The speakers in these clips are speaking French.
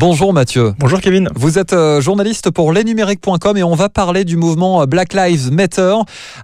Bonjour Mathieu. Bonjour Kevin. Vous êtes euh, journaliste pour lesnumériques.com et on va parler du mouvement Black Lives Matter.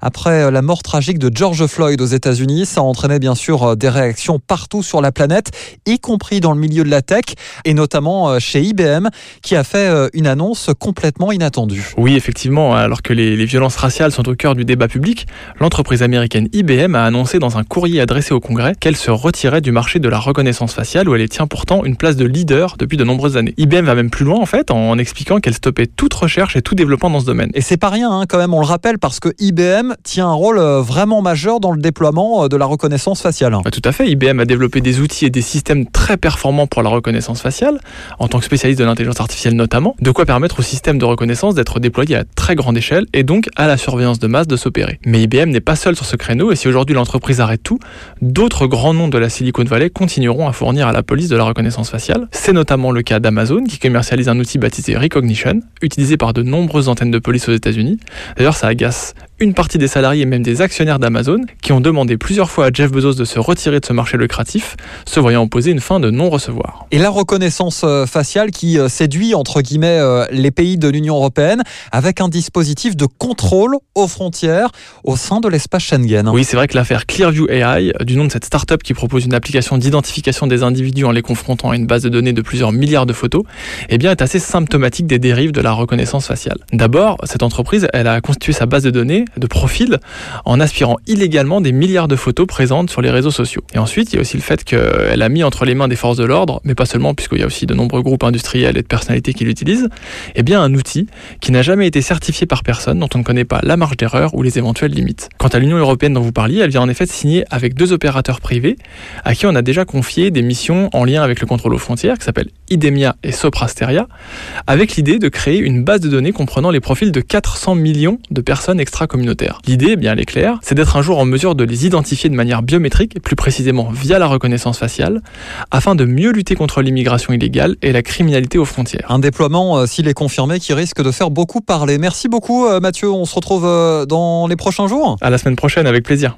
Après euh, la mort tragique de George Floyd aux États-Unis, ça a entraîné bien sûr euh, des réactions partout sur la planète, y compris dans le milieu de la tech et notamment chez IBM qui a fait une annonce complètement inattendue. Oui, effectivement, alors que les, les violences raciales sont au cœur du débat public, l'entreprise américaine IBM a annoncé dans un courrier adressé au Congrès qu'elle se retirait du marché de la reconnaissance faciale où elle tient pourtant une place de leader depuis de nombreuses années. IBM va même plus loin en fait en expliquant qu'elle stoppait toute recherche et tout développement dans ce domaine. Et c'est pas rien hein, quand même, on le rappelle parce que IBM tient un rôle euh, vraiment majeur dans le déploiement euh, de la reconnaissance faciale. Bah, tout à fait, IBM a développé des outils et des systèmes très performants pour la reconnaissance faciale, en tant que spécialiste de l'intelligence artificielle notamment, de quoi permettre au système de reconnaissance d'être déployé à très grande échelle et donc à la surveillance de masse de s'opérer. Mais IBM n'est pas seul sur ce créneau et si aujourd'hui l'entreprise arrête tout, d'autres grands noms de la Silicon Valley continueront à fournir à la police de la reconnaissance faciale. C'est notamment le cas d'Amazon qui commercialise un outil baptisé Recognition, utilisé par de nombreuses antennes de police aux États-Unis. D'ailleurs, ça agace une partie des salariés et même des actionnaires d'Amazon qui ont demandé plusieurs fois à Jeff Bezos de se retirer de ce marché lucratif, se voyant opposer une fin de non-recevoir. Et la reconnaissance euh, faciale qui euh, séduit entre guillemets euh, les pays de l'Union européenne avec un dispositif de contrôle aux frontières au sein de l'espace Schengen. Oui, c'est vrai que l'affaire Clearview AI, du nom de cette start-up qui propose une application d'identification des individus en les confrontant à une base de données de plusieurs milliards de photos, eh bien est assez symptomatique des dérives de la reconnaissance faciale. D'abord, cette entreprise, elle a constitué sa base de données de profil en aspirant illégalement des milliards de photos présentes sur les réseaux sociaux. Et ensuite, il y a aussi le fait qu'elle a mis entre les mains des forces de l'ordre, mais pas seulement, puisqu'il y a aussi de nombreux groupes industriels et de personnalités qui l'utilisent, eh bien un outil qui n'a jamais été certifié par personne, dont on ne connaît pas la marge d'erreur ou les éventuelles limites. Quant à l'Union européenne dont vous parliez, elle vient en effet de signer avec deux opérateurs privés à qui on a déjà confié des missions en lien avec le contrôle aux frontières, qui s'appellent Idemia et Soprasteria, avec l'idée de créer une base de données comprenant les profils de 400 millions de personnes extra L'idée, eh bien elle est claire, c'est d'être un jour en mesure de les identifier de manière biométrique, plus précisément via la reconnaissance faciale, afin de mieux lutter contre l'immigration illégale et la criminalité aux frontières. Un déploiement, euh, s'il est confirmé, qui risque de faire beaucoup parler. Merci beaucoup euh, Mathieu, on se retrouve euh, dans les prochains jours. À la semaine prochaine, avec plaisir.